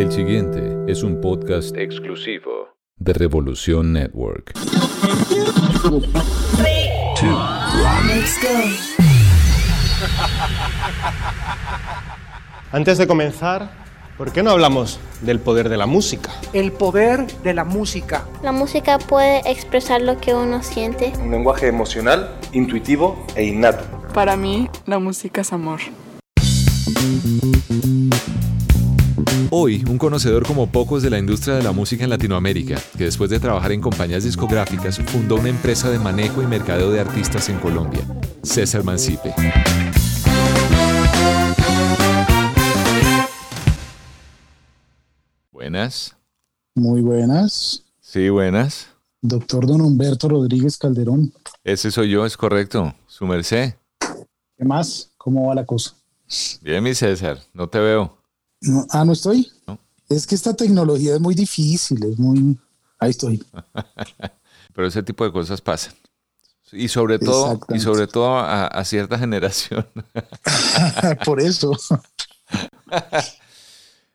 El siguiente es un podcast exclusivo de Revolución Network. Antes de comenzar, ¿por qué no hablamos del poder de la música? El poder de la música. La música puede expresar lo que uno siente. Un lenguaje emocional, intuitivo e innato. Para mí, la música es amor. Hoy, un conocedor como pocos de la industria de la música en Latinoamérica, que después de trabajar en compañías discográficas, fundó una empresa de manejo y mercadeo de artistas en Colombia, César Mancipe. Buenas. Muy buenas. Sí, buenas. Doctor Don Humberto Rodríguez Calderón. Ese soy yo, es correcto. Su merced. ¿Qué más? ¿Cómo va la cosa? Bien, mi César, no te veo. Ah, ¿no estoy? Es que esta tecnología es muy difícil, es muy... Ahí estoy. Pero ese tipo de cosas pasan. Y sobre todo, y sobre todo a, a cierta generación. Por eso.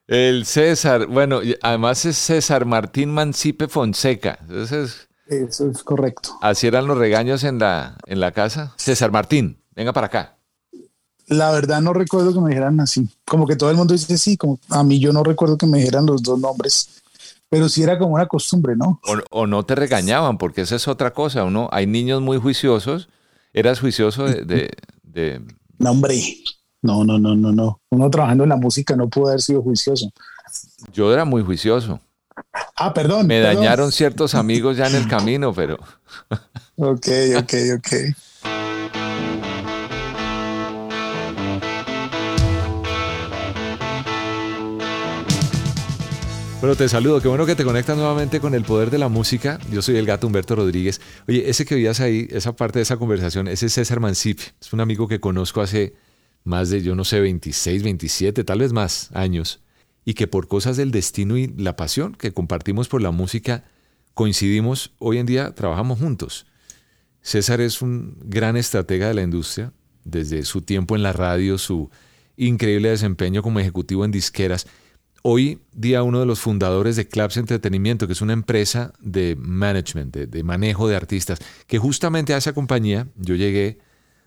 El César, bueno, además es César Martín Mancipe Fonseca. Entonces, Eso es correcto. ¿Así eran los regaños en la, en la casa? César Martín, venga para acá. La verdad no recuerdo que me dijeran así. Como que todo el mundo dice sí, como a mí yo no recuerdo que me dijeran los dos nombres. Pero sí era como una costumbre, ¿no? O, no te regañaban, porque esa es otra cosa. Uno, hay niños muy juiciosos. ¿Eras juicioso de, de, de... No, hombre. No, no, no, no, no. Uno trabajando en la música no pudo haber sido juicioso. Yo era muy juicioso. Ah, perdón. Me dañaron ciertos amigos ya en el camino, pero. ok, ok, ok. Bueno, te saludo. Qué bueno que te conectas nuevamente con el poder de la música. Yo soy el gato Humberto Rodríguez. Oye, ese que oías ahí, esa parte de esa conversación, ese es César Mancip. Es un amigo que conozco hace más de, yo no sé, 26, 27, tal vez más años. Y que por cosas del destino y la pasión que compartimos por la música, coincidimos. Hoy en día trabajamos juntos. César es un gran estratega de la industria, desde su tiempo en la radio, su increíble desempeño como ejecutivo en disqueras Hoy día uno de los fundadores de Claps Entretenimiento, que es una empresa de management, de, manejo de artistas, que justamente a esa compañía yo llegué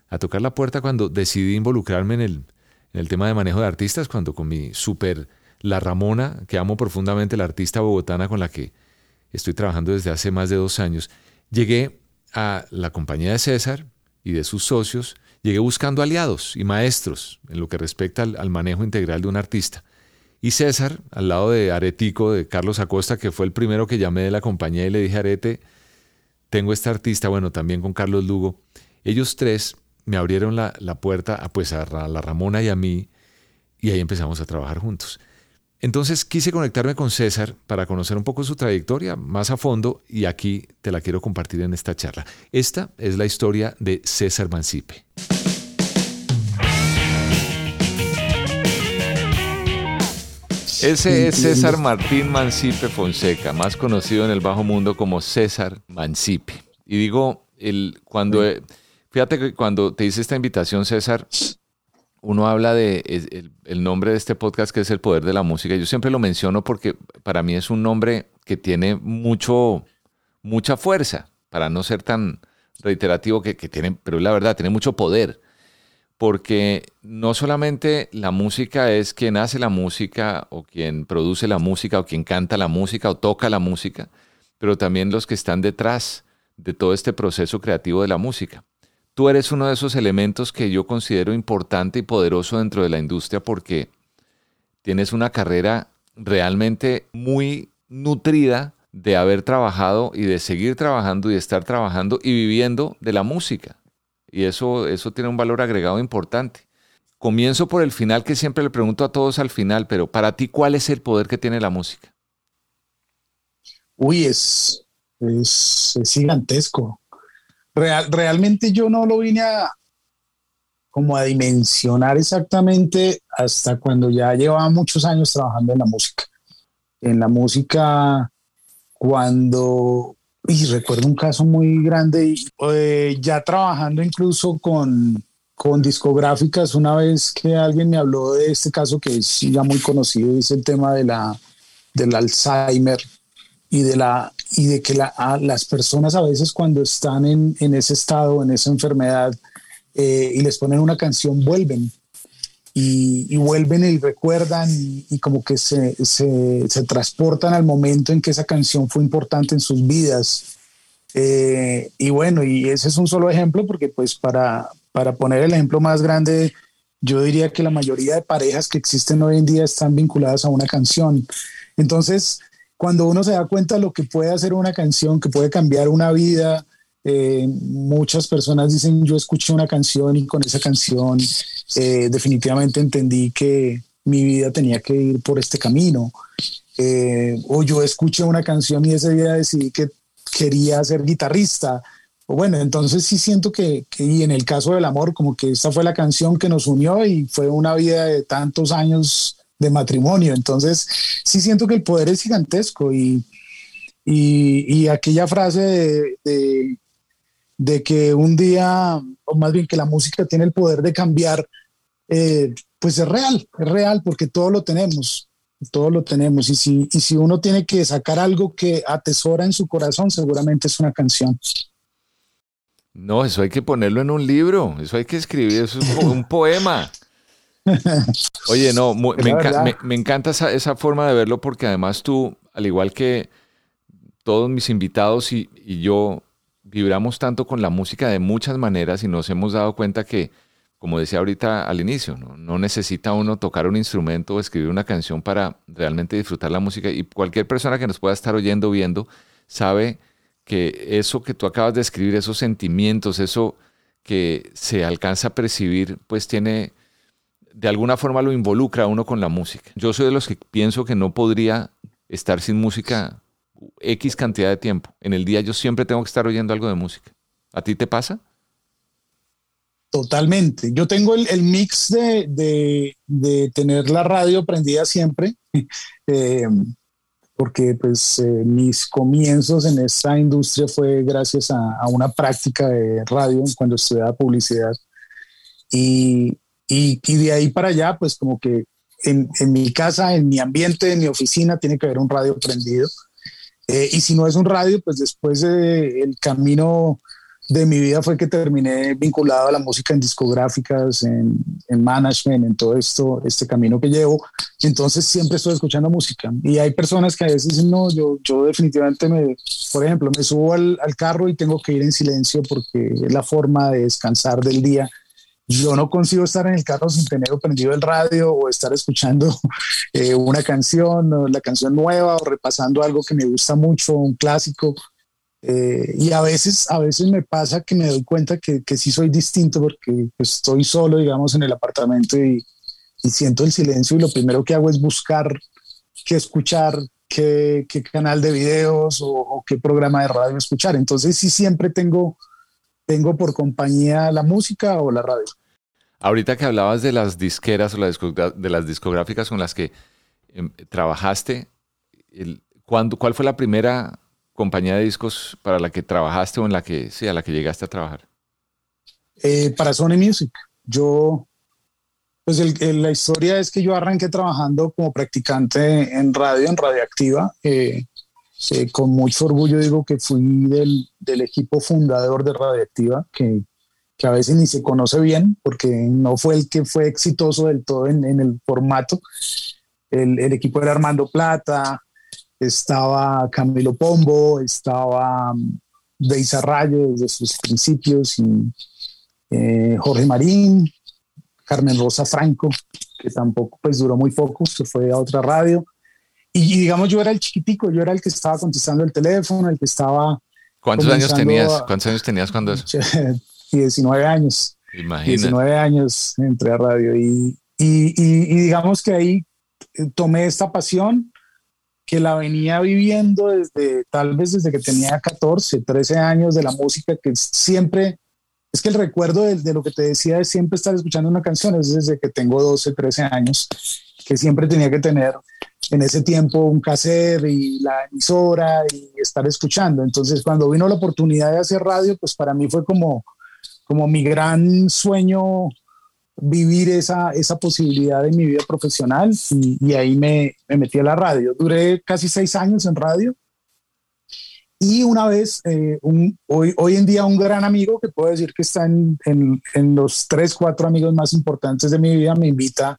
a tocar la puerta cuando decidí involucrarme en el, en el tema de manejo de artistas, cuando con mi super La Ramona, que amo profundamente, la artista bogotana con la que estoy trabajando desde hace más de dos años, llegué a la compañía de César y de sus socios, llegué buscando aliados y maestros en lo que respecta al manejo integral de un artista. Y César, al lado de Aretico, de Carlos Acosta, que fue el primero que llamé de la compañía y le dije, Arete, tengo este artista, bueno, también con Carlos Lugo. Ellos tres me abrieron la, puerta a, pues, a la Ramona y a mí, y ahí empezamos a trabajar juntos. Entonces quise conectarme con César para conocer un poco su trayectoria más a fondo y aquí te la quiero compartir en esta charla. Esta es la historia de César Mancipe. Ese es César Martín Mancipe Fonseca, más conocido en el bajo mundo como César Mancipe. Y digo, el, cuando, fíjate que cuando te hice esta invitación, César, uno habla de el, nombre de este podcast que es El Poder de la Música. Yo siempre lo menciono porque para mí es un nombre que tiene mucho, mucha fuerza, para no ser tan reiterativo que, que tiene, pero la verdad, tiene mucho poder porque no solamente la música es quien hace la música o quien produce la música o quien canta la música o toca la música, pero también los que están detrás de todo este proceso creativo de la música. Tú eres uno de esos elementos que yo considero importante y poderoso dentro de la industria porque tienes una carrera realmente muy nutrida de haber trabajado y de seguir trabajando y de estar trabajando y viviendo de la música. Y eso, eso tiene un valor agregado importante. Comienzo por el final, que siempre le pregunto a todos al final, pero para ti, ¿cuál es el poder que tiene la música? Uy, es, es, gigantesco. Real, realmente yo no lo vine a como a dimensionar exactamente hasta cuando ya llevaba muchos años trabajando en la música. En la música, cuando y recuerdo un caso muy grande, eh, ya trabajando incluso con, con discográficas, una vez que alguien me habló de este caso que es ya muy conocido, es el tema de la, del Alzheimer y de, la, y de que las personas a veces cuando están en, en ese estado, en esa enfermedad, eh, y les ponen una canción, vuelven y, vuelven y recuerdan y, como que se, se, se, transportan al momento en que esa canción fue importante en sus vidas. Eh, y bueno, y ese es un solo ejemplo porque pues para, para poner el ejemplo más grande, yo diría que la mayoría de parejas que existen hoy en día están vinculadas a una canción. Entonces, cuando uno se da cuenta de lo que puede hacer una canción, que puede cambiar una vida, eh, muchas personas dicen, yo escuché una canción y con esa canción eh, definitivamente entendí que mi vida tenía que ir por este camino. Eh, o yo escuché una canción y ese día decidí que quería ser guitarrista. O bueno, entonces sí siento que, y en el caso del amor, como que esta fue la canción que nos unió y fue una vida de tantos años de matrimonio. Entonces sí siento que el poder es gigantesco y, y, y aquella frase de de que un día, o más bien que la música tiene el poder de cambiar, eh, pues es real, es real porque todo lo tenemos, todo lo tenemos. Y si, y si uno tiene que sacar algo que atesora en su corazón, seguramente es una canción. No, eso hay que ponerlo en un libro, eso hay que escribir, eso es un poema. Oye, no, me, encanta esa, esa, forma de verlo porque además tú, al igual que todos mis invitados y, y yo, vibramos tanto con la música de muchas maneras y nos hemos dado cuenta que, como decía ahorita al inicio, no, necesita uno tocar un instrumento o escribir una canción para realmente disfrutar la música. Y cualquier persona que nos pueda estar oyendo viendo sabe que eso que tú acabas de escribir, esos sentimientos, eso que se alcanza a percibir, pues tiene, de alguna forma lo involucra uno con la música. Yo soy de los que pienso que no podría estar sin música X cantidad de tiempo. En el día yo siempre tengo que estar oyendo algo de música. ¿A ti te pasa? Totalmente. Yo tengo el, mix de, tener la radio prendida siempre, eh, porque pues eh, mis comienzos en esta industria fue gracias a, una práctica de radio cuando estudiaba publicidad. Y, de ahí para allá, pues como que en, en mi casa, en mi ambiente, en mi oficina, tiene que haber un radio prendido. Eh, y si no es un radio, pues después el camino de mi vida fue que terminé vinculado a la música en discográficas, en, en, management, en todo esto, este camino que llevo. Entonces siempre estoy escuchando música. Y hay personas que a veces dicen, no, yo, yo definitivamente me, por ejemplo, me subo al, al carro y tengo que ir en silencio porque es la forma de descansar del día yo no consigo estar en el carro sin tener prendido el radio o estar escuchando eh, una canción, la canción nueva o repasando algo que me gusta mucho, un clásico. Eh, y a veces, a veces me pasa que me doy cuenta que, que sí soy distinto porque pues, estoy solo, digamos, en el apartamento y, siento el silencio y lo primero que hago es buscar qué escuchar, qué, qué canal de videos o, qué programa de radio escuchar. Entonces sí siempre tengo, tengo por compañía la música o la radio. Ahorita que hablabas de las disqueras o de las discográficas con las que em, trabajaste, ¿cuál fue la primera compañía de discos para la que trabajaste o en la que, sí, a la que llegaste a trabajar? Eh, para Sony Music. Yo, pues la historia es que yo arranqué trabajando como practicante en radio, en Radioactiva. Eh, eh, con mucho orgullo digo que fui del, equipo fundador de Radioactiva, que que a veces ni se conoce bien porque no fue el que fue exitoso del todo en, el formato. El, equipo era Armando Plata, estaba Camilo Pombo, estaba um, Deisa Rayo desde sus principios y eh, Jorge Marín, Carmen Rosa Franco, que tampoco pues duró muy poco, se fue a otra radio. Y, digamos, yo era el chiquitico, yo era el que estaba contestando el teléfono, el que estaba... ¿Cuántos años tenías? ¿Cuántos años tenías cuando eso? 19 años. Imagínate. 19 años entré a radio y, y, y, digamos que ahí eh, tomé esta pasión que la venía viviendo desde, tal vez desde que tenía 14, 13 años de la música, que siempre, es que el recuerdo de, lo que te decía de siempre estar escuchando una canción es desde que tengo 12, 13 años, que siempre tenía que tener en ese tiempo un cassette y la emisora y estar escuchando. Entonces, cuando vino la oportunidad de hacer radio, pues para mí fue como, como mi gran sueño vivir esa, esa posibilidad en mi vida profesional y, ahí me, me, metí a la radio. Duré casi seis años en radio y una vez, eh, hoy, hoy en día un gran amigo que puedo decir que está en los tres, cuatro amigos más importantes de mi vida me invita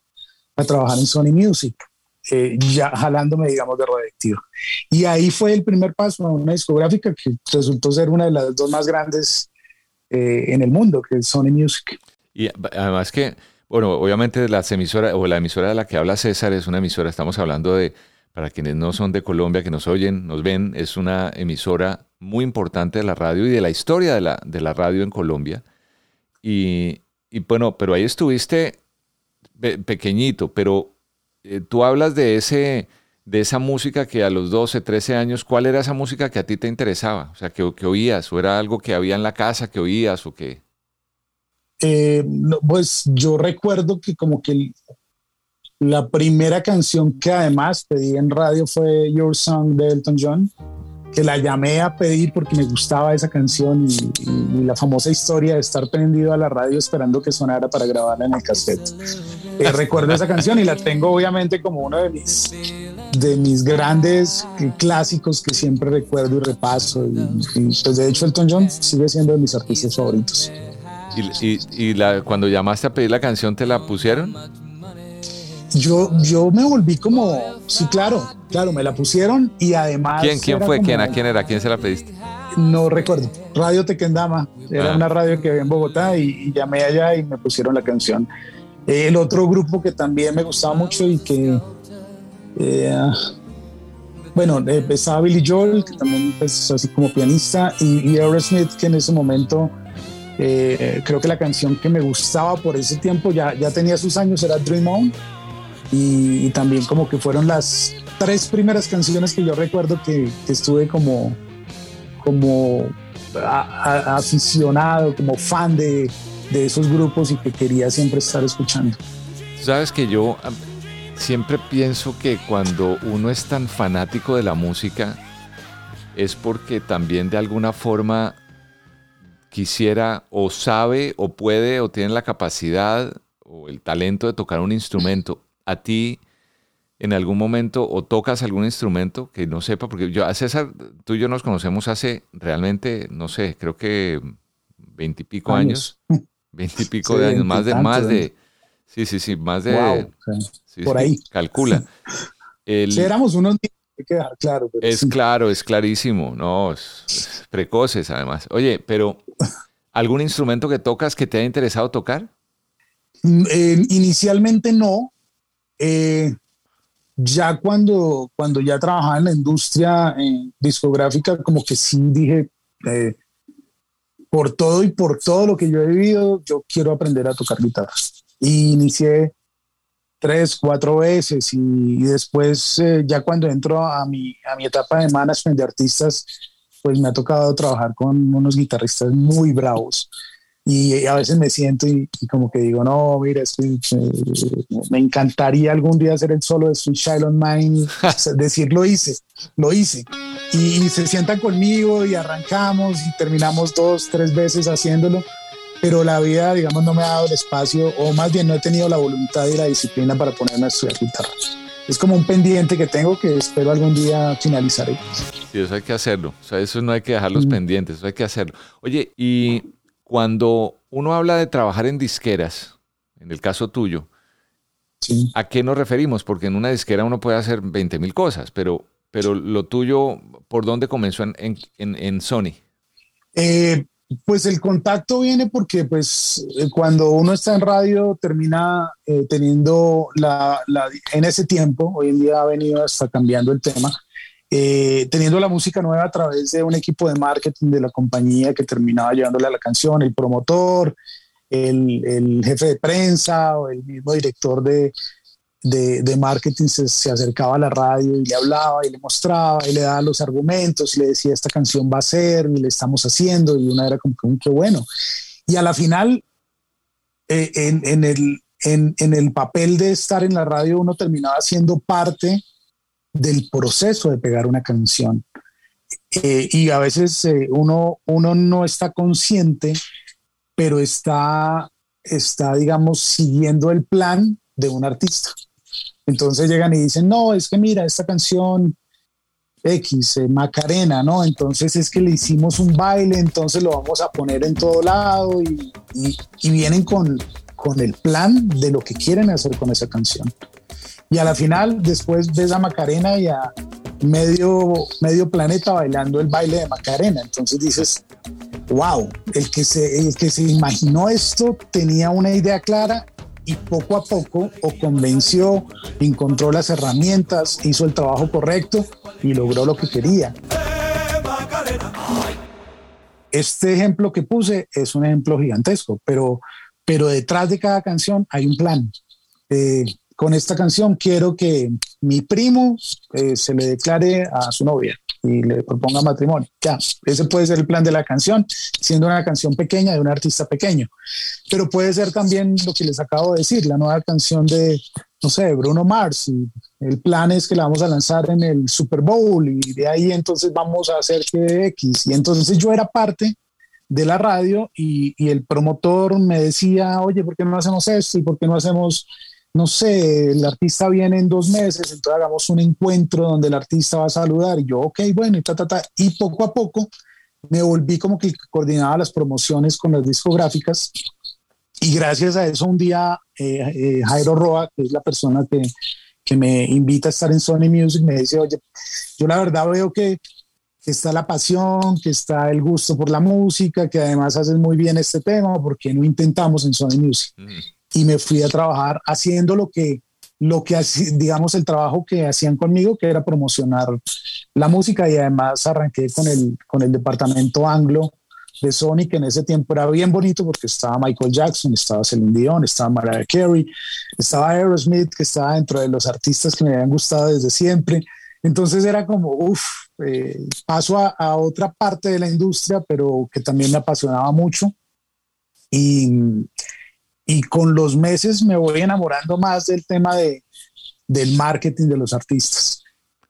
a trabajar en Sony Music. Eh, ya jalándome, digamos, de radioactivo. Y ahí fue el primer paso a una discográfica que resultó ser una de las dos más grandes eh, en el mundo, que es Sony Music. Y además que, bueno, obviamente las emisoras, o la emisora de la que habla César es una emisora, estamos hablando de, para quienes no son de Colombia, que nos oyen, nos ven, es una emisora muy importante de la radio y de la historia de la, de la radio en Colombia. Y, bueno, pero ahí estuviste pequeñito, pero eh, tú hablas de, ese, de esa música que a los 12, 13 años, ¿cuál era esa música que a ti te interesaba? O sea, que, que oías, o era algo que había en la casa que oías o qué? Eh, pues yo recuerdo que como que la primera canción que además pedí en radio fue Your Song de Elton John que la llamé a pedir porque me gustaba esa canción y, la famosa historia de estar prendido a la radio esperando que sonara para grabarla en el cassette. Eh, recuerdo esa canción y la tengo obviamente como uno de mis, de mis grandes clásicos que siempre recuerdo y repaso. Y, pues de hecho Elton John sigue siendo de mis artistas favoritos. ¿Y, y la, cuando llamaste a pedir la canción te la pusieron? yo, yo me volví como, sí, claro, claro, me la pusieron y además... ¿Quién, quién fue? ¿Quién, ¿A quién era? ¿Quién se la pediste? No recuerdo. Radio Tequendama. Era ah. una radio que había en Bogotá y, llamé allá y me pusieron la canción. el otro grupo que también me gustaba mucho y que... Eh, bueno, eh, estaba Billy Joel, que también es así como pianista, y, y Aerosmith, que en ese momento... Eh, creo que la canción que me gustaba por ese tiempo ya, ya tenía sus años, era Dream On y, también como que fueron las tres primeras canciones que yo recuerdo que, estuve como, como aficionado, como fan de, de, esos grupos y que quería siempre estar escuchando. Sabes que yo siempre pienso que cuando uno es tan fanático de la música es porque también de alguna forma quisiera o sabe o puede o tiene la capacidad o el talento de tocar un instrumento a ti en algún momento o tocas algún instrumento que no sepa, porque yo a César, tú y yo nos conocemos hace realmente, no sé, creo que veintipico años, veintipico de años, más de, más de, sí, sí, sí, más de, por ahí. calcula. El, éramos unos hay que dejar claro. es claro, es clarísimo, no, precoces además. Oye, pero ¿algún instrumento que tocas que te haya interesado tocar? Eh, inicialmente no, eh, ya cuando, cuando ya trabajaba en la industria eh, discográfica, como que sí dije, eh, por todo y por todo lo que yo he vivido, yo quiero aprender a tocar guitarra. Y inicié tres, cuatro veces y, después ya cuando entro a mi, a mi etapa de management de artistas, pues me ha tocado trabajar con unos guitarristas muy bravos. Y a veces me siento y, como que digo, no, mira, me encantaría algún día hacer el solo de Sweet Child on Mine, decir lo hice, lo hice. Y, se sientan conmigo y arrancamos y terminamos dos, tres veces haciéndolo, pero la vida, digamos, no me ha dado el espacio, o más bien no he tenido la voluntad y la disciplina para ponerme a estudiar guitarra. Es como un pendiente que tengo que espero algún día finalizaré. Sí, eso hay que hacerlo. O sea, eso no hay que dejar los pendientes, eso hay que hacerlo. Oye, y Cuando uno habla de trabajar en disqueras, en el caso tuyo, ¿a qué nos referimos? Porque en una disquera uno puede hacer 20 mil cosas, pero, pero lo tuyo, ¿por dónde comenzó en, en, Sony? Eh, pues el contacto viene porque pues eh, cuando uno está en radio termina eh, teniendo la, en ese tiempo, hoy en día ha venido hasta cambiando el tema, eh, teniendo la música nueva a través de un equipo de marketing de la compañía que terminaba llevándole a la canción, el promotor, el, el jefe de prensa o el mismo director de, de, marketing se, acercaba a la radio y le hablaba y le mostraba y le daba los argumentos y le decía esta canción va a ser y le estamos haciendo y una era como que qué bueno. Y a la final, eh, en, el, en, el papel de estar en la radio uno terminaba siendo parte del proceso de pegar una canción. Eh, y a veces eh, uno, uno no está consciente, pero está, está, digamos, siguiendo el plan de un artista. Entonces llegan y dicen, no, es que mira, esta canción X, eh, Macarena, ¿no? Entonces es que le hicimos un baile, entonces lo vamos a poner en todo lado y, vienen con, con el plan de lo que quieren hacer con esa canción. Y a la final, después ves a Macarena y a medio, medio planeta bailando el baile de Macarena. Entonces dices, wow, el que, se, el que se imaginó esto tenía una idea clara y poco a poco o convenció, encontró las herramientas, hizo el trabajo correcto y logró lo que quería. Este ejemplo que puse es un ejemplo gigantesco, pero, pero detrás de cada canción hay un plan. Eh, con esta canción quiero que mi primo eh, se le declare a su novia y le proponga matrimonio. Ya, ese puede ser el plan de la canción, siendo una canción pequeña de un artista pequeño. Pero puede ser también lo que les acabo de decir, la nueva canción de, no sé, Bruno Mars. Y el plan es que la vamos a lanzar en el Super Bowl y de ahí entonces vamos a hacer que X. Y entonces yo era parte de la radio y, y el promotor me decía, oye, ¿por qué no hacemos esto? ¿Y por qué no hacemos no sé, el artista viene en dos meses, entonces hagamos un encuentro donde el artista va a saludar y yo, ok, bueno, y ta, ta, ta. Y poco a poco me volví como que coordinaba las promociones con las discográficas y gracias a eso un día eh, eh, Jairo Roa, que es la persona que, que, me invita a estar en Sony Music, me dice, oye, yo la verdad veo que, está la pasión, que está el gusto por la música, que además haces muy bien este tema, porque no intentamos en Sony Music? Mm y me fui a trabajar haciendo lo que, lo que digamos, el trabajo que hacían conmigo, que era promocionar la música y además arranqué con el, con el departamento anglo de Sony, que en ese tiempo era bien bonito porque estaba Michael Jackson, estaba Celine Dion, estaba Mariah Carey, estaba Aerosmith, que estaba dentro de los artistas que me habían gustado desde siempre. Entonces era como, uff, eh, paso a, a, otra parte de la industria, pero que también me apasionaba mucho. Y, y con los meses me voy enamorando más del tema de, del marketing de los artistas.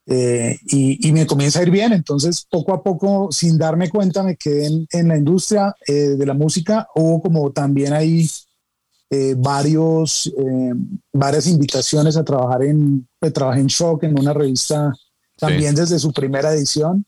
Eh, y, me comienza a ir bien, entonces poco a poco, sin darme cuenta, me quedé en, la industria eh, de la música. Hubo como también ahí eh, varios, varias invitaciones a trabajar en, trabajé en Shock, en una revista también desde su primera edición.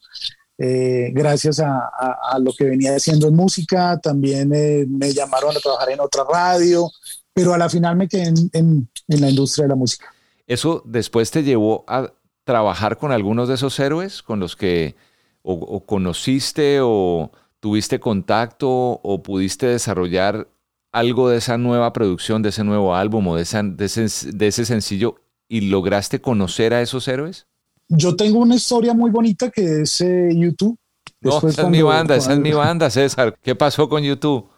Eh, gracias a, lo que venía haciendo en música, también eh, me llamaron a trabajar en otra radio, pero a la final me quedé en, la industria de la música. ¿Eso después te llevó a trabajar con algunos de esos héroes con los que o, conociste o tuviste contacto o pudiste desarrollar algo de esa nueva producción, de ese nuevo álbum o de, ese sencillo y lograste conocer a esos héroes? Yo tengo una historia muy bonita que es eh, YouTube. no, esa es mi banda, esa es mi banda, César. ¿Qué pasó con YouTube?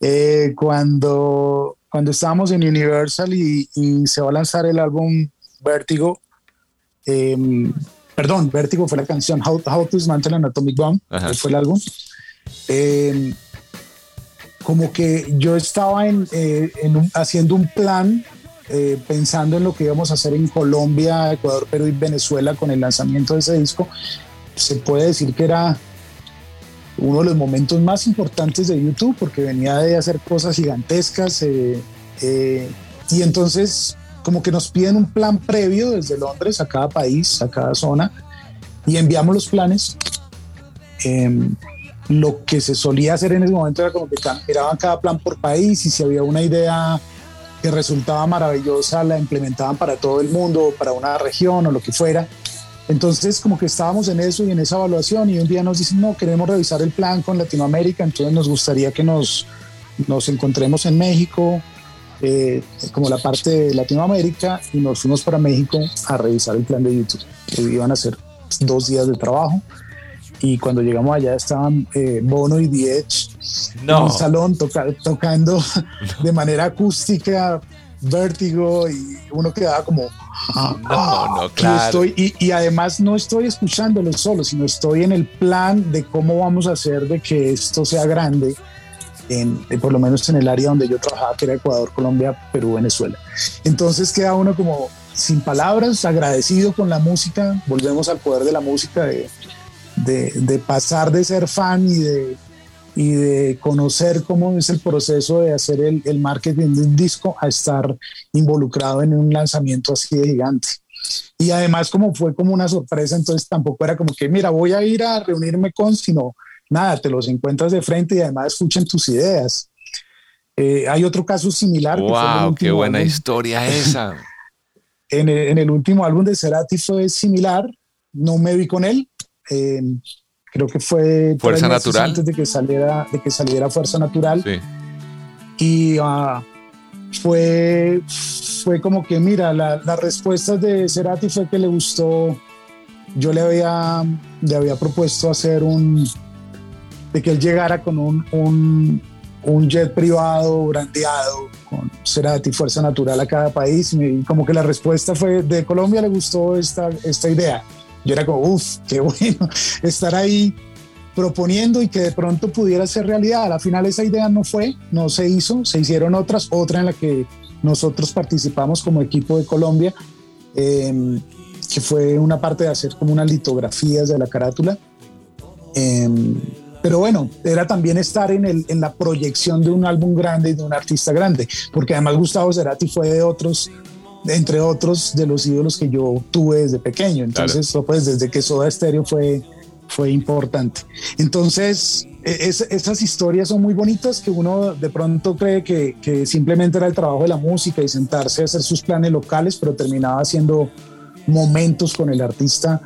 Eh, cuando, cuando estábamos en Universal y, se va a lanzar el álbum Vértigo, em, perdón, Vértigo fue la canción How, to Dismantle an Atomic Bomb, fue el álbum. Em, como que yo estaba en, eh, haciendo un plan eh, pensando en lo que íbamos a hacer en Colombia, Ecuador, Perú y Venezuela con el lanzamiento de ese disco, se puede decir que era uno de los momentos más importantes de YouTube porque venía de hacer cosas gigantescas eh, eh, y entonces como que nos piden un plan previo desde Londres a cada país, a cada zona y enviamos los planes. Em, lo que se solía hacer en ese momento era como que miraban cada plan por país y si había una idea que resultaba maravillosa la implementaban para todo el mundo, para una región o lo que fuera. Entonces como que estábamos en eso y en esa evaluación y un día nos dicen, no, queremos revisar el plan con Latinoamérica, entonces nos gustaría que nos, nos encontremos en México, eh, como la parte de Latinoamérica, y nos fuimos para México a revisar el plan de YouTube. Iban a ser dos días de trabajo y cuando llegamos allá estaban eh, Bono y Diech en un salón tocando de manera acústica, vértigo y uno quedaba como no, no, claro. y, y, además no estoy escuchándolo solo, sino estoy en el plan de cómo vamos a hacer de que esto sea grande, en, eh, por lo menos en el área donde yo trabajaba, que era Ecuador, Colombia, Perú, Venezuela. Entonces queda uno como sin palabras, agradecido con la música, volvemos al poder de la música, de, de, pasar de ser fan y de, y de conocer cómo es el proceso de hacer el, el, marketing de un disco a estar involucrado en un lanzamiento así de gigante. Y además como fue como una sorpresa, entonces tampoco era como que, mira, voy a ir a reunirme con, sino nada, te los encuentras de frente y además escuchan tus ideas. Eh, hay otro caso similar. ¡Wow! ¡Qué buena historia esa! en, el, en el último álbum de Cerati fue similar, no me vi con él, eh, creo que fue Fuerza Natural. antes de que saliera de que saliera Fuerza Natural. Y uh, fue fue como que mira la, las respuestas de Cerati fue que le gustó. Yo le había le había propuesto hacer un de que él llegara con un, un, un jet privado brandeado con Cerati Fuerza Natural a cada país. Y como que la respuesta fue de Colombia le gustó esta esta idea yo era como, uff, qué bueno estar ahí proponiendo y que de pronto pudiera ser realidad. A la final esa idea no fue, no se hizo, se hicieron otras, otra en la que nosotros participamos como equipo de Colombia, em, que fue una parte de hacer como unas litografías de la carátula. Em, pero bueno, era también estar en, el, en la proyección de un álbum grande y de un artista grande, porque además Gustavo Cerati fue de otros entre otros de los ídolos que yo tuve desde pequeño. Entonces, pues desde que Soda Stereo fue, fue importante. Entonces, e, esas historias son muy bonitas que uno de pronto cree que, que, simplemente era el trabajo de la música y sentarse a hacer sus planes locales, pero terminaba haciendo momentos con el artista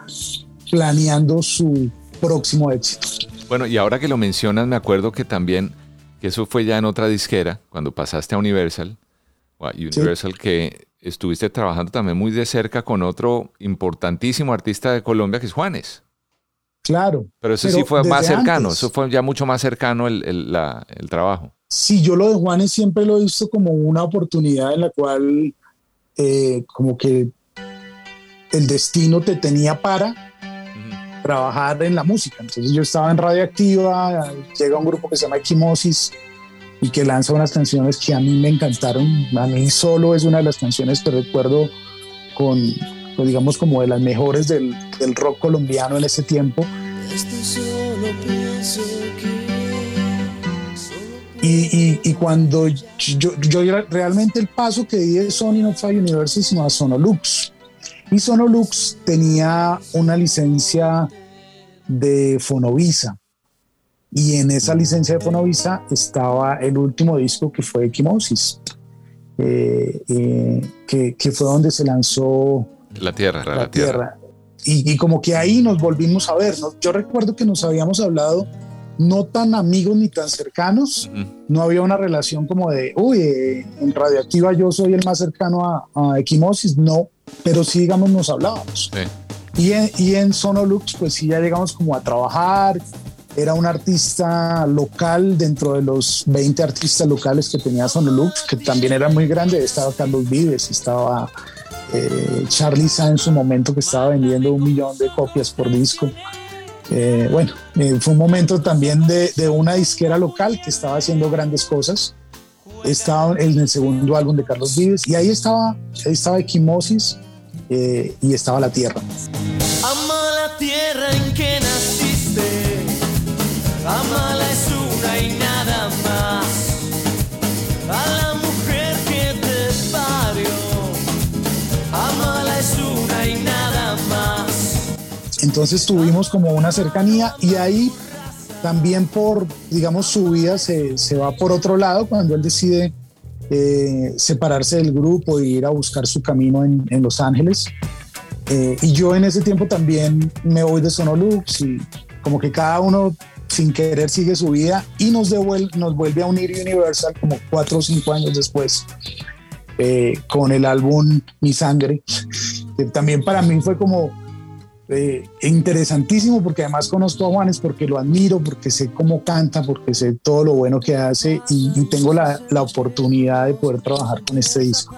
planeando su próximo éxito. Bueno, y ahora que lo mencionas, me acuerdo que también, que eso fue ya en otra disquera, cuando pasaste a Universal, Universal que estuviste trabajando también muy de cerca con otro importantísimo artista de Colombia que es Juanes. Claro. Pero eso sí fue más cercano, eso fue ya mucho más cercano el, el, trabajo. Sí, yo lo de Juanes siempre lo he visto como una oportunidad en la cual eh, como que el destino te tenía para trabajar en la música. Entonces yo estaba en Radioactiva, llega un grupo que se llama Equimosis, y que lanza unas canciones que a mí me encantaron. A mí solo es una de las canciones que recuerdo con, pues, digamos, como de las mejores del, rock colombiano en ese tiempo. Y, cuando yo, yo, realmente el paso que di de Sony no fue a Universal sino a Sonolux. Y Sonolux tenía una licencia de Fonovisa. Y en esa licencia de Fonovisa estaba el último disco que fue Equimosis, eh, eh, que, que, fue donde se lanzó La Tierra, La, tierra. Y, y, como que ahí nos volvimos a ver. Yo recuerdo que nos habíamos hablado no tan amigos ni tan cercanos, no había una relación como de, uy, eh, en Radioactiva yo soy el más cercano a, a Equimosis, no, pero sí, digamos, nos hablábamos. Sí. Y, en, y en Sonolux, pues sí, ya llegamos como a trabajar, era un artista local dentro de los 20 artistas locales que tenía Sonolux, que también era muy grande. Estaba Carlos Vives, estaba eh, Charlie Sa en su momento que estaba vendiendo un millón de copias por disco. Eh, bueno, eh, fue un momento también de, de, una disquera local que estaba haciendo grandes cosas. Estaba en el segundo álbum de Carlos Vives y ahí estaba, ahí estaba Equimosis y estaba La Tierra. Ama la tierra en que Amala es una y nada más. A la mujer que te parió. Amala es una y nada más. Entonces tuvimos como una cercanía y ahí también por, digamos, su vida se, se va por otro lado cuando él decide eh, separarse del grupo e ir a buscar su camino en, en Los Ángeles. Eh, y yo en ese tiempo también me voy de Sonolux y como que cada uno sin querer sigue su vida y nos, devuelve, nos vuelve a unir Universal como cuatro o cinco años después eh, con el álbum Mi Sangre, que también para mí fue como eh, interesantísimo porque además conozco a Juanes porque lo admiro, porque sé cómo canta, porque sé todo lo bueno que hace y, y tengo la, la, oportunidad de poder trabajar con este disco.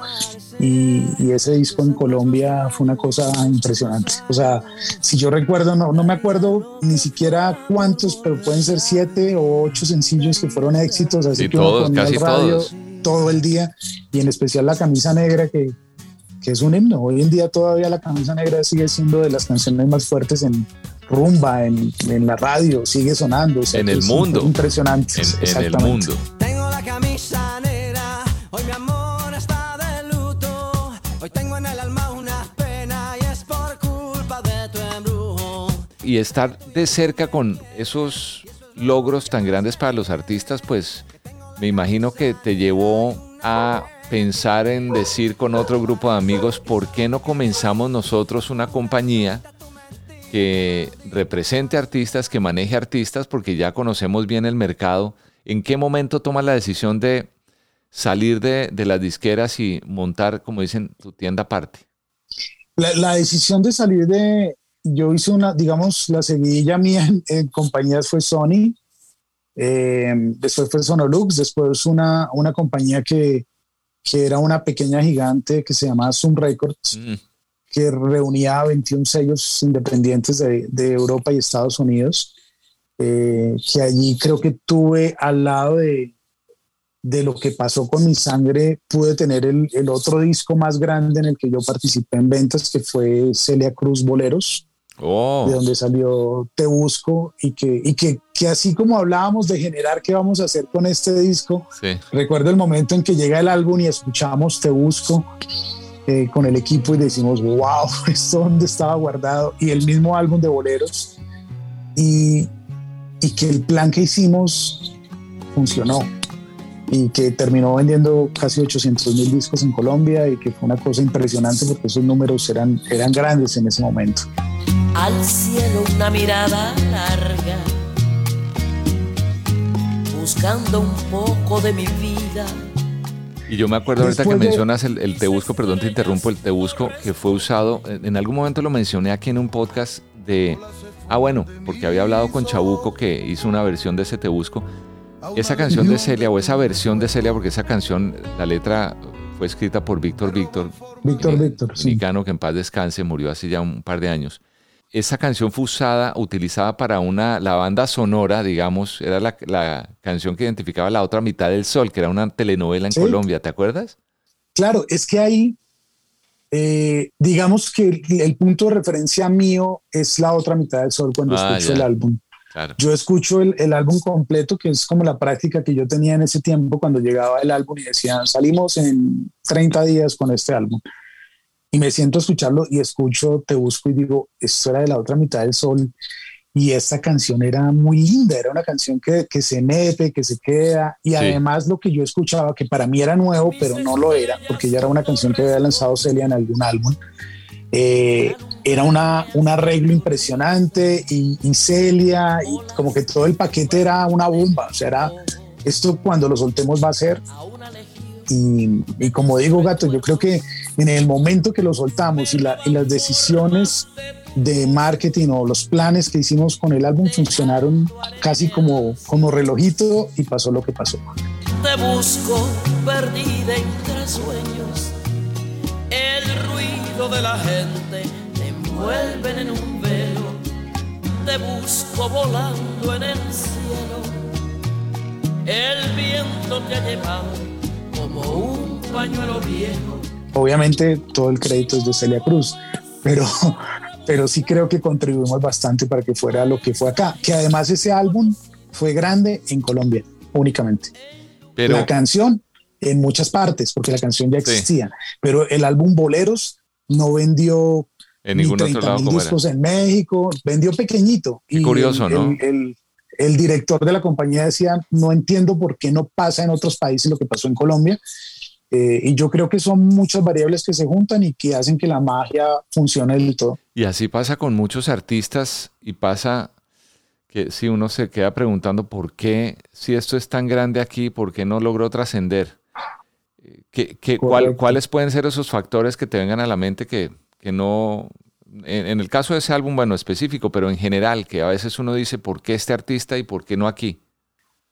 Y, y, ese disco en Colombia fue una cosa impresionante. O sea, si yo recuerdo, no, no me acuerdo ni siquiera cuántos, pero pueden ser siete o ocho sencillos que fueron éxitos. Así sí, que todos, casi radio todos. todo el día y en especial la camisa negra que, que es un himno. Hoy en día todavía la camisa negra sigue siendo de las canciones más fuertes en rumba, en, en la radio, sigue sonando. O sea, en el mundo. Impresionante. En, en, el mundo. Tengo la camisa negra, hoy mi amor está de luto. Hoy tengo en el alma una pena y es por culpa de tu embrujo. Y estar de cerca con esos logros tan grandes para los artistas, pues me imagino que te llevó a pensar en decir con otro grupo de amigos, ¿por qué no comenzamos nosotros una compañía que represente artistas, que maneje artistas, porque ya conocemos bien el mercado? ¿En qué momento tomas la decisión de salir de, las disqueras y montar, como dicen, tu tienda aparte? La, la, decisión de salir de, yo hice una, digamos, la seguidilla mía en, en compañías fue Sony, eh, después fue Sonolux, después una, una compañía que, que era una pequeña gigante que se llamaba Zoom Records, mm. que reunía 21 sellos independientes de, de Europa y Estados Unidos, eh, que allí creo que tuve al lado de, de lo que pasó con mi sangre, pude tener el, el, otro disco más grande en el que yo participé en ventas, que fue Celia Cruz Boleros. Oh. de donde salió Te Busco y que, y que, que así como hablábamos de generar qué vamos a hacer con este disco, sí. recuerdo el momento en que llega el álbum y escuchamos Te Busco eh, con el equipo y decimos, wow, esto dónde estaba guardado y el mismo álbum de boleros y, y que el plan que hicimos funcionó y que terminó vendiendo casi 800 mil discos en Colombia y que fue una cosa impresionante porque esos números eran, eran grandes en ese momento al cielo una mirada larga, buscando un poco de mi vida. Y yo me acuerdo ahorita que mencionas el, el, Te Busco, perdón te interrumpo, el Te Busco que fue usado, en algún momento lo mencioné aquí en un podcast de, ah bueno, porque había hablado con Chabuco que hizo una versión de ese Te Busco. Esa canción de Celia o esa versión de Celia, porque esa canción, la letra fue escrita por Víctor Víctor. Víctor Víctor, sí. Mexicano que en paz descanse, murió hace ya un par de años esa canción fue usada, utilizada para una, la banda sonora, digamos, era la, la, canción que identificaba la otra mitad del sol, que era una telenovela en ¿Sí? Colombia, ¿te acuerdas? Claro, es que ahí, eh, digamos que el, el, punto de referencia mío es la otra mitad del sol cuando ah, escucho ya. el álbum. Claro. Yo escucho el, el, álbum completo, que es como la práctica que yo tenía en ese tiempo cuando llegaba el álbum y decían, salimos en 30 días con este álbum y me siento a escucharlo y escucho Te Busco y digo, esto era de la otra mitad del sol y esta canción era muy linda, era una canción que, que se mete, que se queda y sí. además lo que yo escuchaba, que para mí era nuevo, pero no lo era, porque ya era una canción que había lanzado Celia en algún álbum, eh, era una, un arreglo impresionante y, y, Celia y como que todo el paquete era una bomba, o sea, era, esto cuando lo soltemos va a ser y, y, como digo, gato, yo creo que en el momento que lo soltamos y, la, y, las decisiones de marketing o los planes que hicimos con el álbum funcionaron casi como, como relojito y pasó lo que pasó. Te busco perdida entre sueños, el ruido de la gente te envuelven en un velo, te busco volando en el cielo, el viento te ha llevado como un pañuelo viejo. Obviamente todo el crédito es de Celia Cruz, pero, pero sí creo que contribuimos bastante para que fuera lo que fue acá, que además ese álbum fue grande en Colombia únicamente. Pero, la canción en muchas partes, porque la canción ya existía, sí. pero el álbum Boleros no vendió en ningún otro lado discos en México, vendió pequeñito. Qué y curioso, el, ¿no? El, el, el director de la compañía decía, no entiendo por qué no pasa en otros países lo que pasó en Colombia. Eh, y yo creo que son muchas variables que se juntan y que hacen que la magia funcione del todo. Y así pasa con muchos artistas y pasa que si uno se queda preguntando por qué, si esto es tan grande aquí, por qué no logró trascender. ¿Qué, qué, cuál, ¿Cuáles pueden ser esos factores que te vengan a la mente que, que no, en, el caso de ese álbum, bueno, específico, pero en general, que a veces uno dice, ¿por qué este artista y por qué no aquí?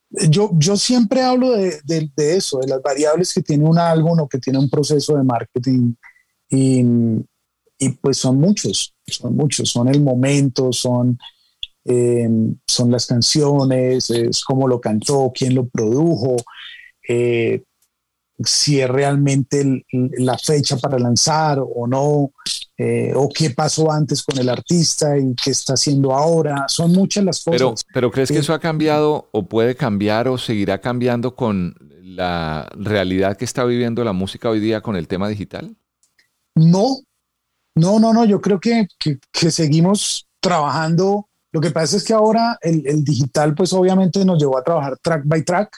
Yo, yo siempre hablo de, de, eso, de las variables que tiene un álbum o que tiene un proceso de marketing. Y, y pues son muchos, son muchos, son el momento, son, eh, son las canciones, es cómo lo cantó, quién lo produjo, eh, si es realmente la fecha para lanzar o no, eh, o qué pasó antes con el artista y qué está haciendo ahora. Son muchas las cosas. Pero, pero ¿crees que eso ha cambiado o puede cambiar o seguirá cambiando con la realidad que está viviendo la música hoy día con el tema digital? No, no, no, no. Yo creo que, que, seguimos trabajando. Lo que pasa es que ahora el, el digital, pues obviamente nos llevó a trabajar track by track.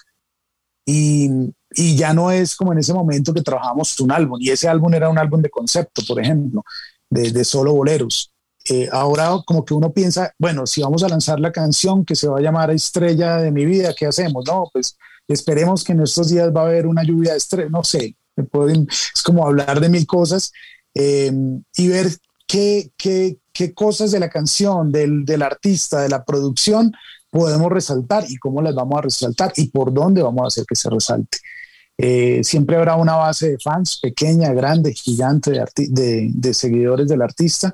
Y, y ya no es como en ese momento que trabajamos un álbum, y ese álbum era un álbum de concepto, por ejemplo, de, solo boleros. Eh, ahora como que uno piensa, bueno, si vamos a lanzar la canción que se va a llamar Estrella de mi vida, ¿qué hacemos? No, pues esperemos que en estos días va a haber una lluvia de estrella, no sé, es como hablar de mil cosas eh, y ver qué, qué, qué, cosas de la canción, del, del artista, de la producción podemos resaltar y cómo las vamos a resaltar y por dónde vamos a hacer que se resalte. Eh, siempre habrá una base de fans pequeña, grande, gigante de, seguidores del artista.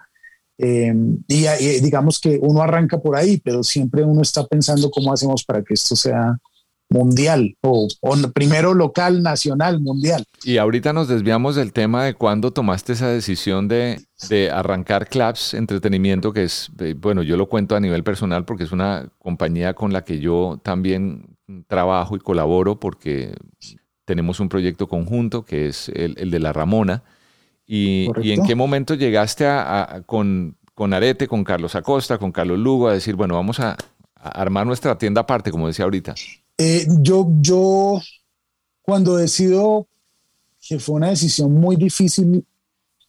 Eh, y, digamos que uno arranca por ahí, pero siempre uno está pensando cómo hacemos para que esto sea mundial o, primero local, nacional, mundial. Y ahorita nos desviamos del tema de cuándo tomaste esa decisión de, de, arrancar Claps Entretenimiento, que es, eh, bueno, yo lo cuento a nivel personal porque es una compañía con la que yo también trabajo y colaboro porque tenemos un proyecto conjunto que es el, de la Ramona. Y, en qué momento llegaste a, con, con, Arete, con Carlos Acosta, con Carlos Lugo, a decir, bueno, vamos a, armar nuestra tienda aparte, como decía ahorita? Eh, yo, yo, cuando decido que fue una decisión muy difícil,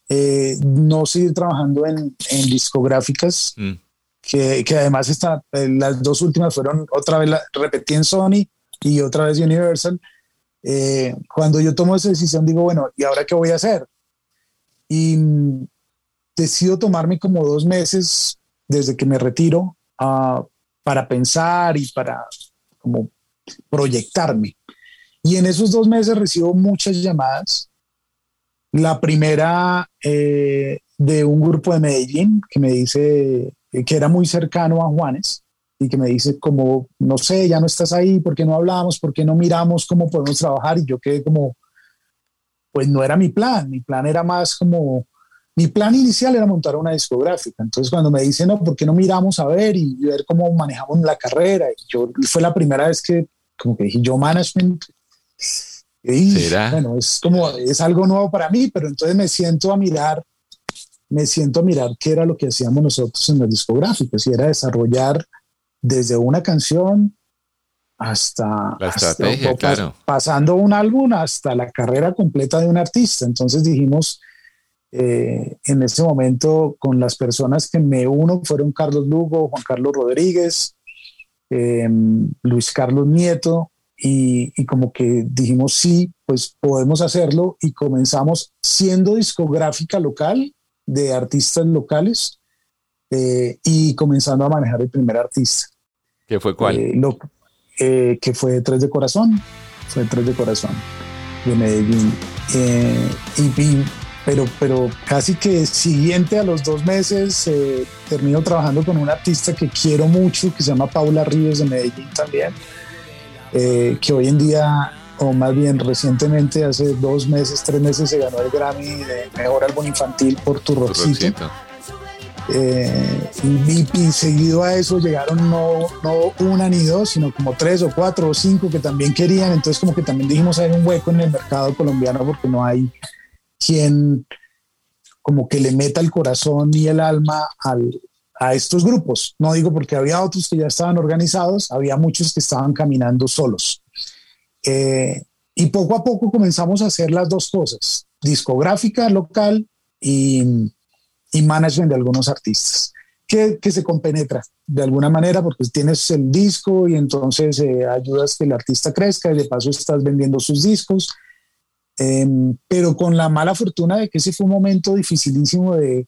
eh, no seguir trabajando en, discográficas, mm. que, que, además está, eh, las dos últimas fueron otra vez, la, repetí en Sony y otra vez Universal. Eh, cuando yo tomo esa decisión digo, bueno, ¿y ahora qué voy a hacer? Y decido tomarme como dos meses desde que me retiro uh, para pensar y para como proyectarme. Y en esos dos meses recibo muchas llamadas. La primera eh, de un grupo de Medellín que me dice que era muy cercano a Juanes y que me dice como, no sé, ya no estás ahí, ¿por qué no hablamos? ¿Por qué no miramos cómo podemos trabajar? Y yo quedé como, pues no era mi plan, mi plan era más como, mi plan inicial era montar una discográfica. Entonces cuando me dicen, no, ¿por qué no miramos a ver y ver cómo manejamos la carrera? Y yo fue la primera vez que como que dije, yo management. Y, Bueno, es como, es algo nuevo para mí, pero entonces me siento a mirar me siento a mirar qué era lo que hacíamos nosotros en las discográficas y era desarrollar desde una canción hasta, pasando un álbum hasta la carrera completa de un artista. Entonces dijimos, eh, en ese momento con las personas que me uno fueron Carlos Lugo, Juan Carlos Rodríguez, em, Luis Carlos Nieto, y, y, como que dijimos, sí, pues podemos hacerlo y comenzamos siendo discográfica local de artistas locales eh, y comenzando a manejar el primer artista. ¿Qué fue cuál? Eh, eh, que fue Tres de Corazón, fue Tres de Corazón de Medellín. y, pero, pero casi que siguiente a los dos meses termino trabajando con una artista que quiero mucho, que se llama Paula Ríos de Medellín también, que hoy en día o más bien recientemente, hace dos meses, tres meses, se ganó el Grammy de Mejor Álbum Infantil por Tu Rosita. Eh, y, seguido a eso llegaron no, no una ni dos, sino como tres o cuatro o cinco que también querían. Entonces como que también dijimos hay un hueco en el mercado colombiano porque no hay quien como que le meta el corazón y el alma al, a estos grupos. No digo porque había otros que ya estaban organizados, había muchos que estaban caminando solos. Eh, y poco a poco comenzamos a hacer las dos cosas, discográfica local y, y management de algunos artistas, que, que, se compenetra de alguna manera porque tienes el disco y entonces eh, ayudas que el artista crezca y de paso estás vendiendo sus discos. Eh, pero con la mala fortuna de que ese fue un momento dificilísimo de,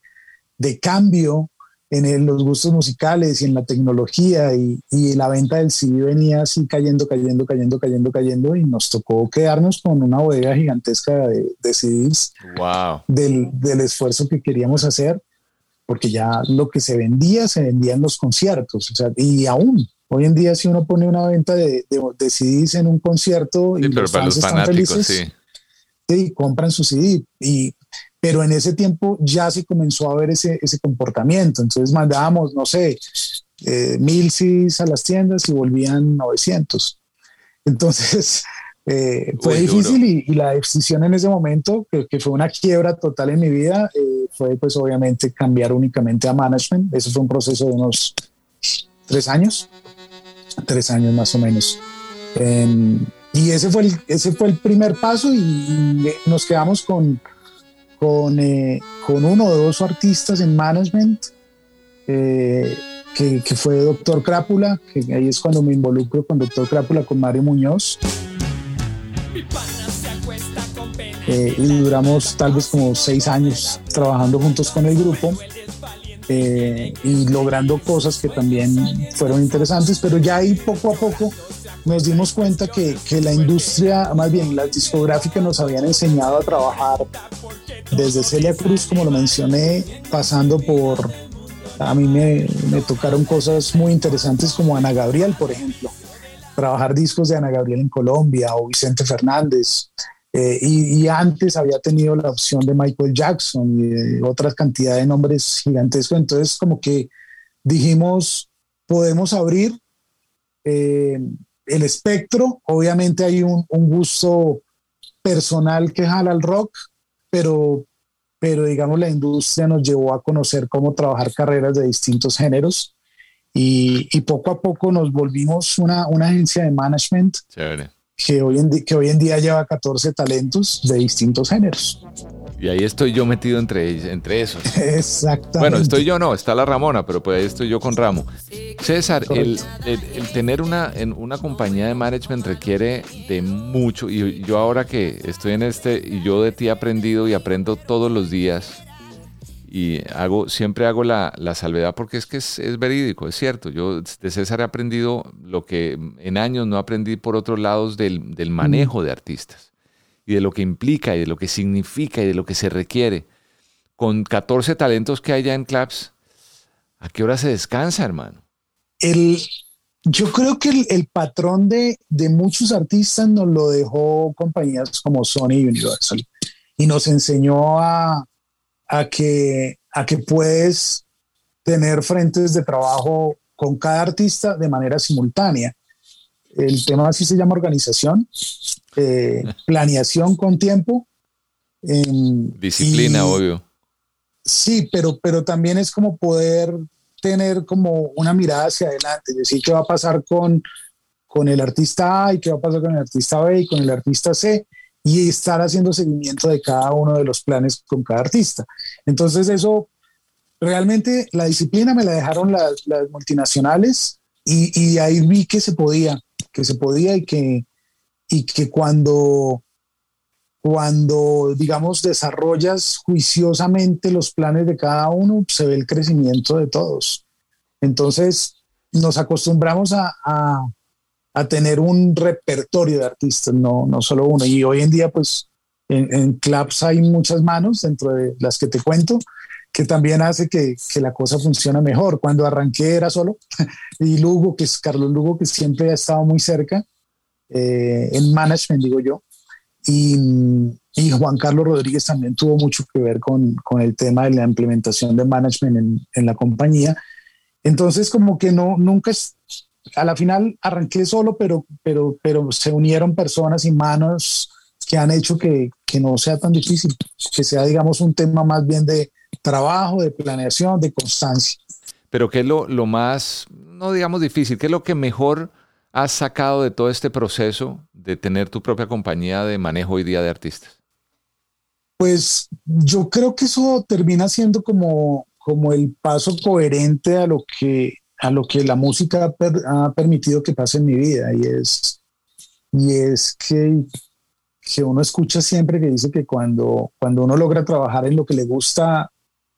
de cambio en los gustos musicales y en la tecnología y, y, la venta del CD venía así cayendo, cayendo, cayendo, cayendo, cayendo y nos tocó quedarnos con una bodega gigantesca de, de CDs wow. del, del, esfuerzo que queríamos hacer, porque ya lo que se vendía, se vendía en los conciertos, o sea, y aún. Hoy en día si uno pone una venta de, de CDs en un concierto sí, y pero los para fans los están fanáticos, felices, sí. sí, compran su CD y pero en ese tiempo ya se comenzó a ver ese, ese comportamiento. Entonces mandábamos, no sé, eh, mil CDs a las tiendas y volvían 900. Entonces eh, fue Uy, difícil y, y, la decisión en ese momento, que, que, fue una quiebra total en mi vida, eh, fue pues obviamente cambiar únicamente a management. Eso fue un proceso de unos tres años, tres años más o menos. y ese fue, el, ese fue el primer paso y, y nos quedamos con con, eh, con uno o dos artistas en management, eh, que, que, fue Doctor Crápula, que ahí es cuando me involucro con Doctor Crápula, con Mario Muñoz. Eh, y duramos tal vez como seis años trabajando juntos con el grupo eh, y logrando cosas que también fueron interesantes, pero ya ahí poco a poco nos dimos cuenta que, que, la industria, más bien las discográficas nos habían enseñado a trabajar desde Celia Cruz, como lo mencioné, pasando por, a mí me, me tocaron cosas muy interesantes como Ana Gabriel, por ejemplo, trabajar discos de Ana Gabriel en Colombia o Vicente Fernández. Eh, y, antes había tenido la opción de Michael Jackson y de otras cantidad de nombres gigantescos. Entonces, como que dijimos, podemos abrir eh, el espectro. Obviamente hay un, un, gusto personal que jala al rock, pero, pero digamos la industria nos llevó a conocer cómo trabajar carreras de distintos géneros. Y, y poco a poco nos volvimos una, una agencia de management. Chévere que hoy, en, que hoy en día lleva 14 talentos de distintos géneros. Y ahí estoy yo metido entre, entre esos. Exactamente. Bueno, estoy yo no, está la Ramona, pero pues ahí estoy yo con Ramo. César, el, el, el, tener una, en una compañía de management requiere de mucho, y yo ahora que estoy en este, y yo de ti he aprendido y aprendo todos los días, y hago, siempre hago la, la salvedad porque es que es, es, verídico, es cierto. Yo de César he aprendido lo que en años no aprendí por otros lados del, del manejo de artistas y de lo que implica y de lo que significa y de lo que se requiere. Con 14 talentos que hay ya en Claps, ¿a qué hora se descansa, hermano? El, yo creo que el, el patrón de, de, muchos artistas nos lo dejó compañías como Sony y Universal y nos enseñó a, a que, a que puedes tener frentes de trabajo con cada artista de manera simultánea. El tema así se llama organización, eh, planeación con tiempo. Eh, Disciplina, y, obvio. Sí, pero, pero también es como poder tener como una mirada hacia adelante, decir, qué va a pasar con, con el artista A y qué va a pasar con el artista B y con el artista C y estar haciendo seguimiento de cada uno de los planes con cada artista. Entonces eso, realmente la disciplina me la dejaron las, las multinacionales y, y, ahí vi que se podía, que se podía y que, y que cuando, cuando, digamos, desarrollas juiciosamente los planes de cada uno, se ve el crecimiento de todos. Entonces nos acostumbramos a, a tener un repertorio de artistas, no, no solo uno. Y hoy en día, pues, en, en clubs hay muchas manos dentro de las que te cuento, que también hace que, que, la cosa funcione mejor. Cuando arranqué era solo, y Lugo, que es Carlos Lugo, que siempre ha estado muy cerca, eh, en management, digo yo, y, y, Juan Carlos Rodríguez también tuvo mucho que ver con, con el tema de la implementación de management en, en la compañía. Entonces, como que no, nunca a la final arranqué solo, pero, pero, pero se unieron personas y manos que han hecho que, que, no sea tan difícil, que sea, digamos, un tema más bien de trabajo, de planeación, de constancia. pero ¿qué es lo, lo más, no digamos difícil, qué es lo que mejor has sacado de todo este proceso de tener tu propia compañía de manejo hoy día de artistas? Pues yo creo que eso termina siendo como, como el paso coherente a lo que, a lo que la música ha permitido que pase en mi vida y es, y es que, que uno escucha siempre que dice que cuando, cuando uno logra trabajar en lo que le gusta,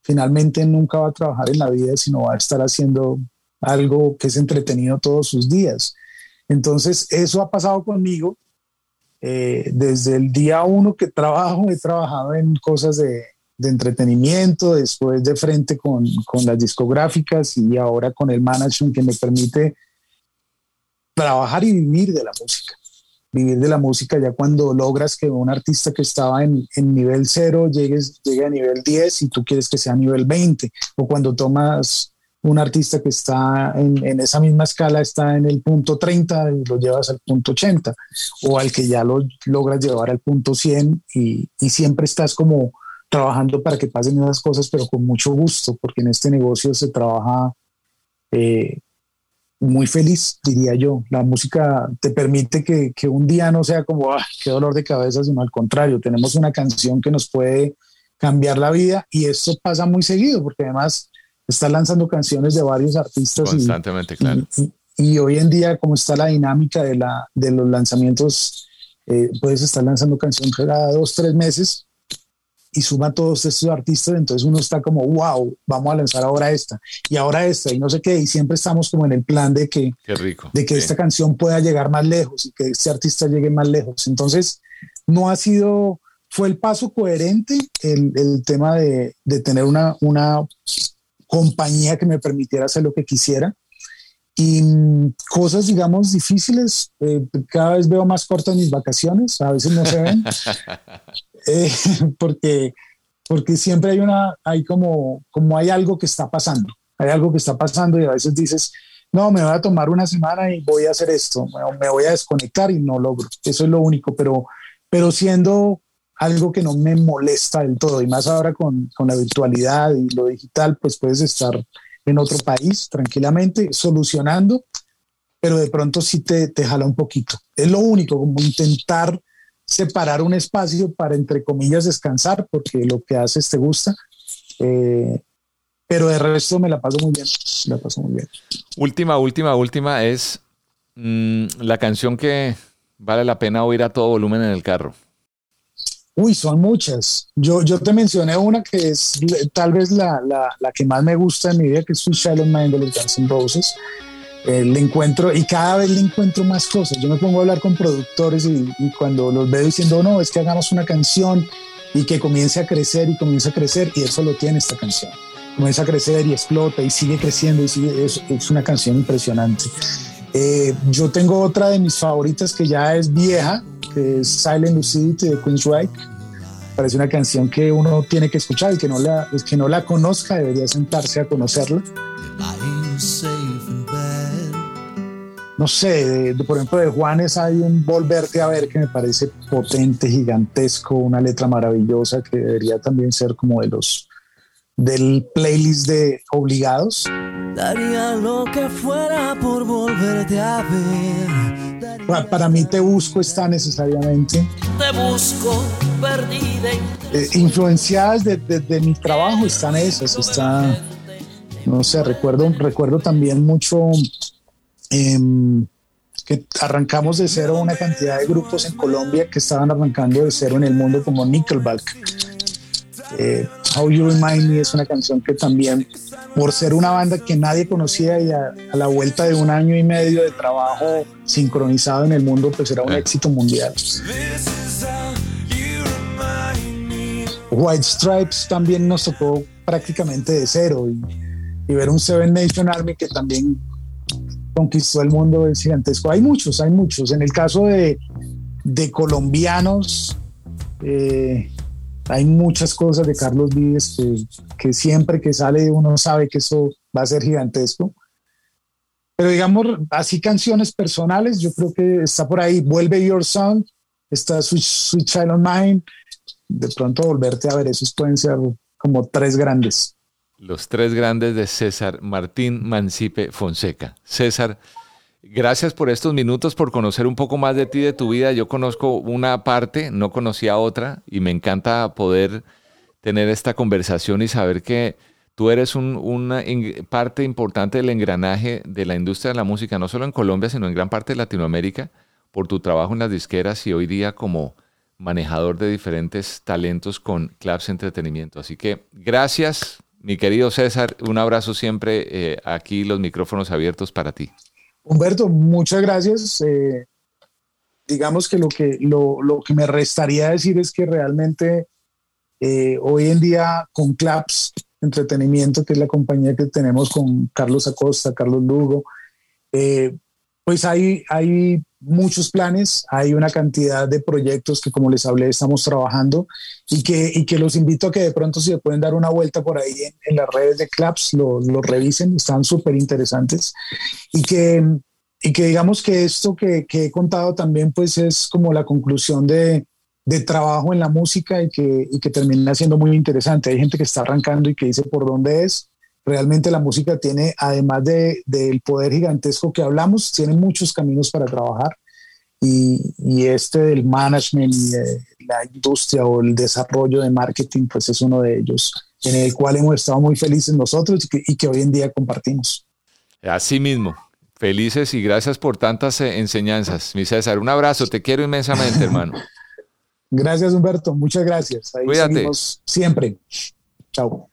finalmente nunca va a trabajar en la vida, sino va a estar haciendo algo que es entretenido todos sus días. Entonces, eso ha pasado conmigo. Eh, desde el día uno que trabajo, he trabajado en cosas de, entretenimiento, después de frente con, con, las discográficas y ahora con el management que me permite trabajar y vivir de la música. Vivir de la música ya cuando logras que un artista que estaba en, nivel cero llegue, llegue a nivel 10 y tú quieres que sea nivel 20, o cuando tomas un artista que está en, esa misma escala está en el punto 30 y lo llevas al punto 80 o al que ya lo logras llevar al punto 100 y, siempre estás como trabajando para que pasen esas cosas, pero con mucho gusto, porque en este negocio se trabaja eh, muy feliz, diría yo. La música te permite que, un día no sea como, ah, qué dolor de cabeza, sino al contrario, tenemos una canción que nos puede cambiar la vida y esto pasa muy seguido, porque además está lanzando canciones de varios artistas. Constantemente, claro. Y, hoy en día, como está la dinámica de, la, de los lanzamientos, eh, puedes estar lanzando canciones cada dos, tres meses y suma todos estos artistas, entonces uno está como, wow, vamos a lanzar ahora esta y ahora esta y no sé qué, y siempre estamos como en el plan de que, De que esta canción pueda llegar más lejos y que este artista llegue más lejos. Entonces, no ha sido, fue el paso coherente el, el tema de, de tener una, una compañía que me permitiera hacer lo que quisiera. Y mm, cosas, digamos, difíciles, eh, cada vez veo más cortas mis vacaciones, a veces no se ven, eh, porque, porque siempre hay una, hay como, como hay algo que está pasando, hay algo que está pasando y a veces dices, no, me voy a tomar una semana y voy a hacer esto, me voy a desconectar y no logro, eso es lo único, pero, pero siendo algo que no me molesta del todo. Y más ahora con, con la virtualidad y lo digital, pues puedes estar en otro país tranquilamente solucionando, pero de pronto sí te, te jala un poquito. Es lo único, como intentar separar un espacio para, entre comillas, descansar, porque lo que haces te gusta. Eh, pero de resto me la paso muy bien. la paso muy bien. Última, última, última es mm, la canción que vale la pena oír a todo volumen en el carro. Uy, son muchas. Yo, yo te mencioné una que es tal vez la, la, la que más me gusta en mi vida, que es Sweet Child Mind de los Guns N' Roses. Eh, le encuentro y cada vez le encuentro más cosas. Yo me pongo a hablar con productores y, cuando los veo diciendo, no, es que hagamos una canción y que comience a crecer y comience a crecer, y eso lo tiene esta canción. Comienza a crecer y explota y sigue creciendo y sigue, es, es una canción impresionante. Eh, yo tengo otra de mis favoritas que ya es vieja, es Silent Lucidity de Queen's Reich. Parece una canción que uno tiene que escuchar y que no la, que no la conozca debería sentarse a conocerla. No sé, por ejemplo, de Juanes hay un Volverte a ver que me parece potente, gigantesco, una letra maravillosa que debería también ser como de los del playlist de obligados. Daría lo que fuera por volverte a ver. Para, mí Te Busco está necesariamente. Te busco perdida. Eh, influenciadas de, de, mi trabajo están esas. Está, no sé, recuerdo, recuerdo también mucho em, que arrancamos de cero una cantidad de grupos en Colombia que estaban arrancando de cero en el mundo como Nickelback eh, How You Remind Me es una canción que también, por ser una banda que nadie conocía y a, la vuelta de un año y medio de trabajo sincronizado en el mundo, pues era un éxito mundial. White Stripes también nos tocó prácticamente de cero y, ver un Seven Nation Army que también conquistó el mundo es gigantesco. Hay muchos, hay muchos. En el caso de, de colombianos, eh, hay muchas cosas de Carlos Vives que, siempre que sale uno sabe que eso va a ser gigantesco. Pero digamos, así canciones personales, yo creo que está por ahí. Vuelve Your Song, está Sweet, Child of Mine. De pronto volverte a ver, esos pueden ser como tres grandes. Los tres grandes de César Martín Mancipe Fonseca. César, gracias por estos minutos, por conocer un poco más de ti, de tu vida. Yo conozco una parte, no conocía otra, y me encanta poder tener esta conversación y saber que tú eres una parte importante del engranaje de la industria de la música, no solo en Colombia, sino en gran parte de Latinoamérica, por tu trabajo en las disqueras y hoy día como manejador de diferentes talentos con Claps Entretenimiento. Así que gracias, mi querido César, un abrazo siempre eh, aquí, los micrófonos abiertos para ti. Humberto, muchas gracias. Eh, digamos que lo que, lo, que me restaría decir es que realmente eh, hoy en día con Claps Entretenimiento, que es la compañía que tenemos con Carlos Acosta, Carlos Lugo, pues hay, hay muchos planes, hay una cantidad de proyectos que como les hablé estamos trabajando y que, y que los invito a que de pronto si se pueden dar una vuelta por ahí en, las redes de Claps, lo, lo revisen, están súper interesantes y que, y que digamos que esto que, que, he contado también pues es como la conclusión de, de trabajo en la música y que, y que termina siendo muy interesante. Hay gente que está arrancando y que dice por dónde es realmente la música tiene, además del de, poder gigantesco que hablamos, tiene muchos caminos para trabajar. Y, y este del management y de la industria o el desarrollo de marketing, pues es uno de ellos, en el cual hemos estado muy felices nosotros y que, y que hoy en día compartimos. Así mismo, felices y gracias por tantas eh, enseñanzas. Mi César, un abrazo, te quiero inmensamente, hermano. Gracias, Humberto, muchas gracias. Ahí Cuídate. siempre. Chao.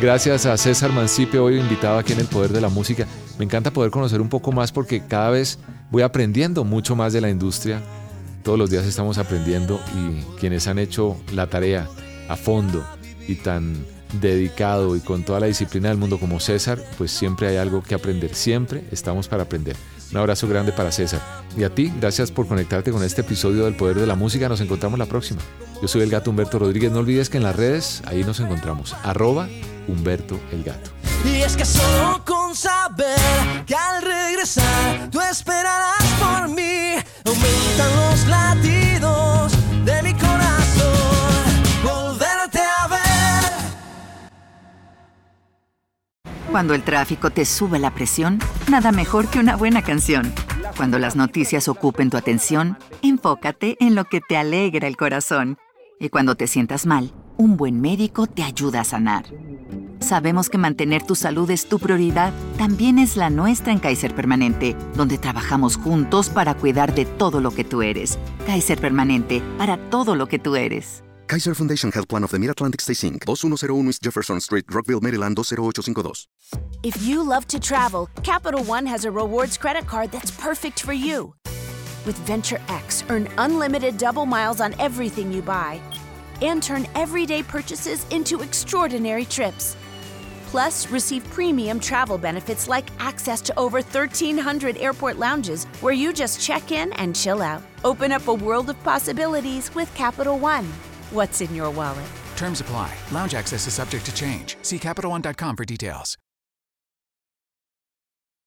Gracias a César Mancipe, hoy invitado aquí en El Poder de la Música. Me encanta poder conocer un poco más porque cada vez voy aprendiendo mucho más de la industria. Todos los días estamos aprendiendo y quienes han hecho la tarea a fondo y tan dedicado y con toda la disciplina del mundo como César, pues siempre hay algo que aprender. Siempre estamos para aprender. Un abrazo grande para César. Y a ti, gracias por conectarte con este episodio del Poder de la Música. Nos encontramos la próxima. Yo soy el gato Humberto Rodríguez. No olvides que en las redes ahí nos encontramos. Arroba Humberto el Gato. Y es que solo con saber que al regresar tú esperarás por mí, aumentan los latidos de mi corazón, volverte a ver. Cuando el tráfico te sube la presión, nada mejor que una buena canción. Cuando las noticias ocupen tu atención, enfócate en lo que te alegra el corazón. Y cuando te sientas mal, un buen médico te ayuda a sanar. Sabemos que mantener tu salud es tu prioridad, también es la nuestra en Kaiser Permanente, donde trabajamos juntos para cuidar de todo lo que tú eres. Kaiser Permanente, para todo lo que tú eres. Kaiser Foundation Health Plan of the Mid-Atlantic Stay Inc., 2101 East Jefferson Street, Rockville, Maryland, 20852. If you love to travel, Capital One has a rewards credit card that's perfect for you. With Venture X, earn unlimited double miles on everything you buy and turn everyday purchases into extraordinary trips. Plus, receive premium travel benefits like access to over 1,300 airport lounges where you just check in and chill out. Open up a world of possibilities with Capital One. What's in your wallet? Terms apply. Lounge access is subject to change. See CapitalOne.com for details.